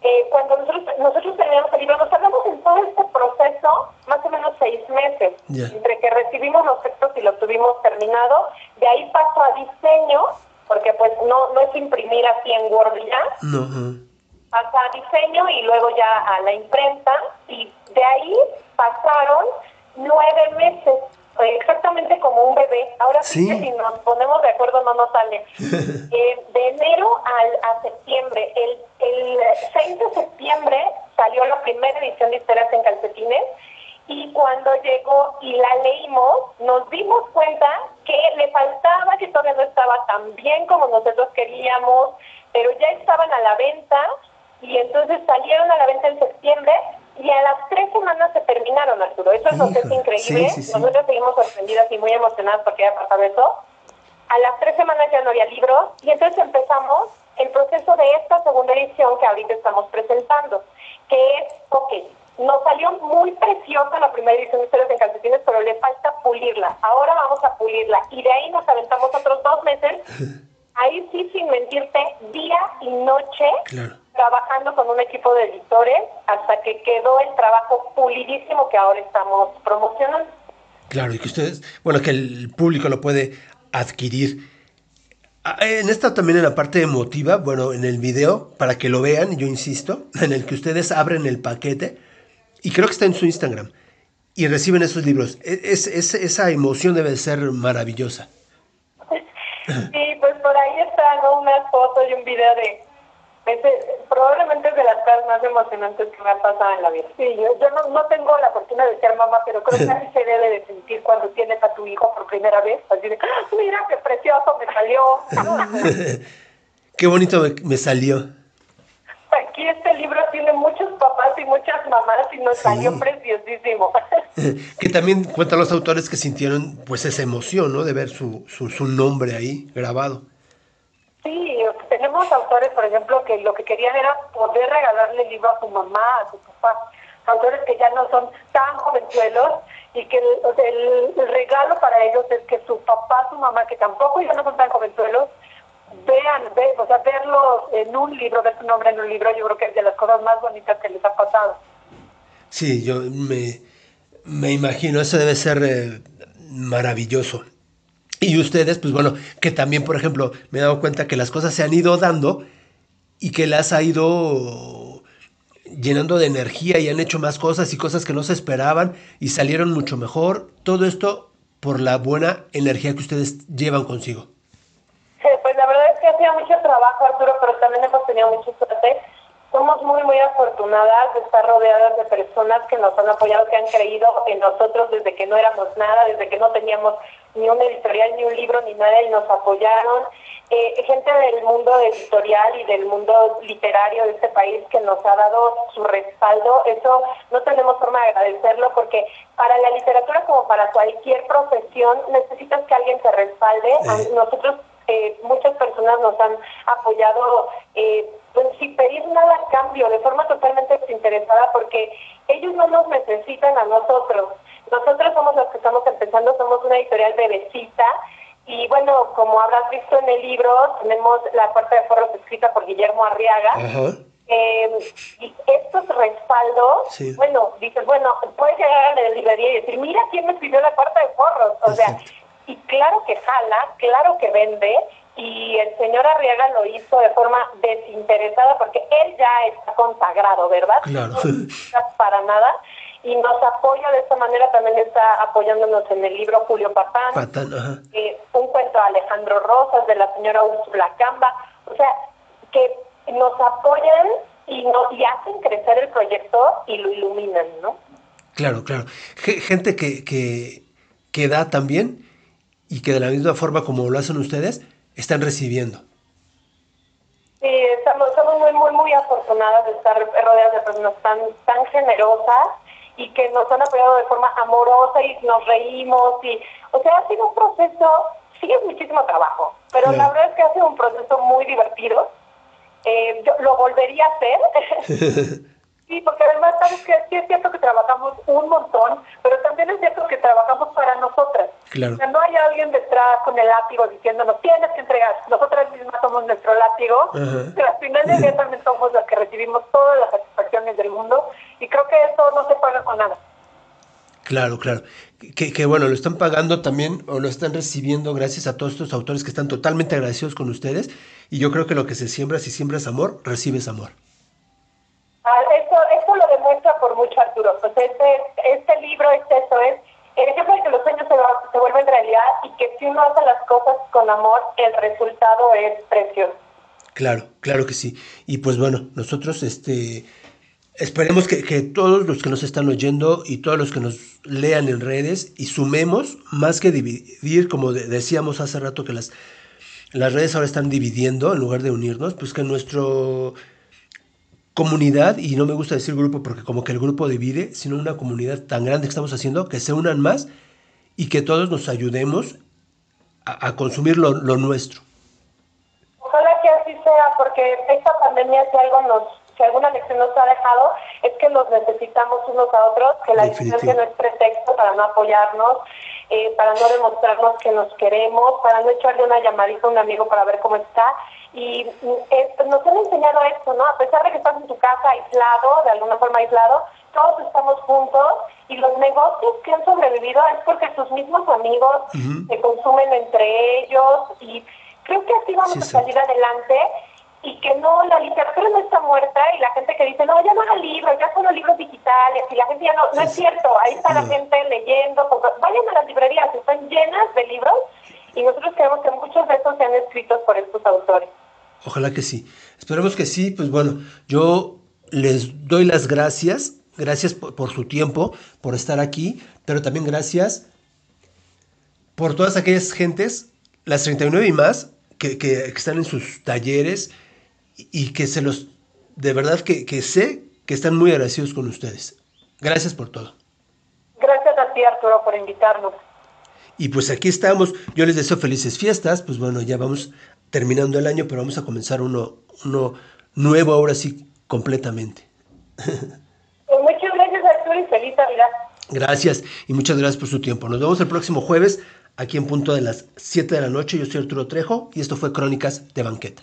Eh, cuando nosotros, nosotros teníamos el libro, nos tardamos en todo este proceso más o menos seis meses, entre que recibimos los textos y los tuvimos terminado, de ahí paso a diseño, porque pues no, no es imprimir así en Word ya, No. pasa a diseño y luego ya a la imprenta y de ahí pasaron nueve meses, exactamente como un bebé. Ahora sí, Sí. que si nos ponemos de acuerdo no nos sale. Eh, de enero al, a septiembre, el, el 6 de septiembre salió la primera edición de Historias en Calcetines y cuando llegó y la leímos, nos dimos cuenta que le faltaba, que todavía no estaba tan bien como nosotros queríamos, pero ya estaban a la venta y entonces salieron a la venta en septiembre y a las tres semanas se terminaron, Arturo. Eso que es increíble. sí, sí, sí. Nosotros seguimos sorprendidas y muy emocionadas porque ya pasado eso. A las tres semanas ya no había libros y entonces empezamos el proceso de esta segunda edición que ahorita estamos presentando, que es, ok, nos salió muy preciosa la primera edición de Historias en Calcetines, pero le falta pulirla. Ahora vamos a pulirla y de ahí nos aventamos otros dos meses, ahí sí sin mentirte, día y noche, Claro. trabajando con un equipo de editores hasta que quedó el trabajo pulidísimo que ahora estamos promocionando. Claro, y que ustedes, bueno, que el público lo puede adquirir. Ah, En esta también en la parte emotiva, bueno, en el video, para que lo vean, yo insisto, en el que ustedes abren el paquete, y creo que está en su Instagram, y reciben esos libros. E- Es, es- esa emoción debe ser maravillosa. Sí, pues por ahí están ¿no? unas fotos y un video de... ese- probablemente es de las cosas más emocionantes que me han pasado en la vida. Sí, yo, yo no, no tengo la fortuna de ser mamá, pero creo que así se debe de sentir cuando tienes a tu hijo por primera vez. Así de, "Ah, mira qué precioso me salió. Qué bonito me, me salió. Aquí este libro tiene muchos papás y muchas mamás y nos Sí. salió preciosísimo. que también cuentan los autores que sintieron pues esa emoción, ¿no? De ver su, su, su nombre ahí grabado. Sí, tenemos autores, por ejemplo, que lo que querían era poder regalarle el libro a su mamá, a su papá. Autores que ya no son tan jovenzuelos y que el- el regalo para ellos es que su papá, su mamá, que tampoco ya no son tan jovenzuelos, vean, ve- o sea, verlos en un libro, ver su nombre en un libro, yo creo que es de las cosas más bonitas que les ha pasado. Sí, yo me, me imagino, eso debe ser eh, maravilloso. Y ustedes, pues bueno, que también, por ejemplo, me he dado cuenta que las cosas se han ido dando y que las ha ido llenando de energía y han hecho más cosas y cosas que no se esperaban y salieron mucho mejor. Todo esto por la buena energía que ustedes llevan consigo. Pues la verdad es que ha sido mucho trabajo, Arturo, pero también hemos tenido mucha suerte. Somos muy, muy afortunadas de estar rodeadas de personas que nos han apoyado, que han creído en nosotros desde que no éramos nada, desde que no teníamos ni una editorial, ni un libro, ni nada, y nos apoyaron. Eh, gente del mundo editorial y del mundo literario de este país que nos ha dado su respaldo, eso no tenemos forma de agradecerlo porque para la literatura como para cualquier profesión necesitas que alguien te respalde. A-. Nosotros eh, muchas personas nos han apoyado eh, pues, sin pedir nada a cambio, de forma totalmente desinteresada, porque ellos no nos necesitan a nosotros. Nosotros somos los que estamos empezando, somos una editorial bebecita. Y bueno, como habrás visto en el libro, tenemos la cuarta de forros escrita por Guillermo Arriaga. Ajá. Eh, y estos respaldos, Sí. bueno, dices, bueno, puedes llegar a la librería y decir, mira quién me escribió la cuarta de forros. O sea. Y claro que jala, claro que vende, y el señor Arriaga lo hizo de forma desinteresada porque él ya está consagrado, ¿verdad? Claro. No para nada. Y nos apoya de esta manera, también está apoyándonos en el libro Julio Patán Patán, ajá. eh, un cuento de Alejandro Rosas, de la señora Úrsula Camba, o sea, que nos apoyan y, nos, y hacen crecer el proyecto y lo iluminan, ¿no? Claro, claro. Ge- Gente que, que, que da también y que de la misma forma como lo hacen ustedes, están recibiendo. Sí, estamos, somos muy, muy, muy afortunadas de estar rodeadas de personas tan, tan generosas y que nos han apoyado de forma amorosa y nos reímos y, o sea, ha sido un proceso, sí es muchísimo trabajo, pero Claro. la verdad es que ha sido un proceso muy divertido. Eh, yo lo volvería a hacer. Sí, porque además, ¿sabes que Sí es cierto que trabajamos un montón, pero también es cierto que trabajamos para nosotras. Claro. O sea, no hay alguien detrás con el látigo diciéndonos, tienes que entregar. Nosotras mismas somos nuestro látigo, Ajá. pero al final del día también somos las que recibimos todas las satisfacciones del mundo y creo que eso no se paga con nada. Claro, claro. Que, que bueno, lo están pagando también o lo están recibiendo gracias a todos estos autores que están totalmente agradecidos con ustedes. Y yo creo que lo que se siembra, si siembras amor, recibes amor. Ah, Eso, eso lo demuestra por mucho Arturo. Pues este, este libro es eso, es el ejemplo de que los sueños se, va- se vuelven realidad y que si uno hace las cosas con amor, el resultado es precioso. Claro, claro que sí. Y pues bueno, nosotros este esperemos que, que todos los que nos están oyendo y todos los que nos lean en redes y sumemos más que dividir, como de- decíamos hace rato que las, las redes ahora están dividiendo en lugar de unirnos, pues que nuestro comunidad, y no me gusta decir grupo porque como que el grupo divide, sino una comunidad tan grande que estamos haciendo, que se unan más y que todos nos ayudemos a, a consumir lo, lo nuestro. Ojalá que así sea, porque esta pandemia si algo nos, si alguna lección nos ha dejado, es que nos necesitamos unos a otros, que la distancia no es pretexto para no apoyarnos, eh, para no demostrarnos que nos queremos, para no echarle una llamadita a un amigo para ver cómo está. Y eh, nos han enseñado esto, ¿no? A pesar de que estás en tu casa aislado, de alguna forma aislado, todos estamos juntos y los negocios que han sobrevivido es porque sus mismos amigos se consumen entre ellos y creo que así vamos Sí, a sí. salir adelante y que no, la literatura no está muerta y la gente que dice, no, ya no hagan libros, ya son los libros digitales y la gente ya no, no es Sí, cierto, ahí está la gente leyendo, vayan a las librerías, están llenas de libros y nosotros creemos que muchos de estos sean escritos por estos autores. Ojalá que sí. Esperemos que sí. Pues bueno, yo les doy las gracias. Gracias por, por su tiempo, por estar aquí, pero también gracias por todas aquellas gentes, las 39 y más, que, que- que están en sus talleres y, y que se los de verdad que, que sé que están muy agradecidos con ustedes. Gracias por todo. Gracias a ti, Arturo, por invitarnos. Y pues aquí estamos. Yo les deseo felices fiestas. Pues bueno, ya vamos terminando el año, pero vamos a comenzar uno, uno nuevo ahora sí, completamente. Pues muchas gracias, Arturo, y feliz Navidad. Gracias y muchas gracias por su tiempo. Nos vemos el próximo jueves aquí en punto de las 7 de la noche. Yo soy Arturo Trejo y esto fue Crónicas de Banqueta.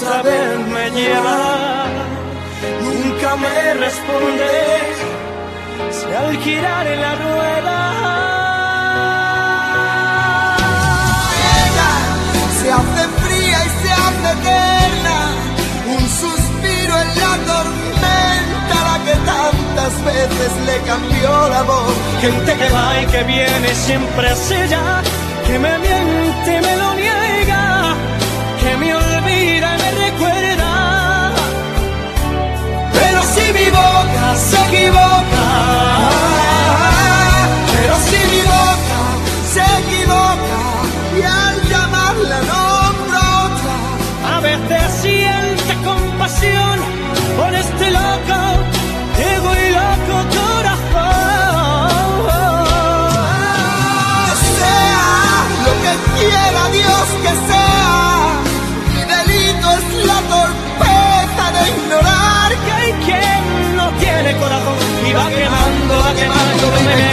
otra vez me lleva. Nunca me responde si al girar en la rueda Ella se hace fría y se hace eterna, un suspiro en la tormenta, la que tantas veces le cambió la voz. Gente que va y que viene siempre es ella, que me miente, me lo niega 希望か先をか Thank you.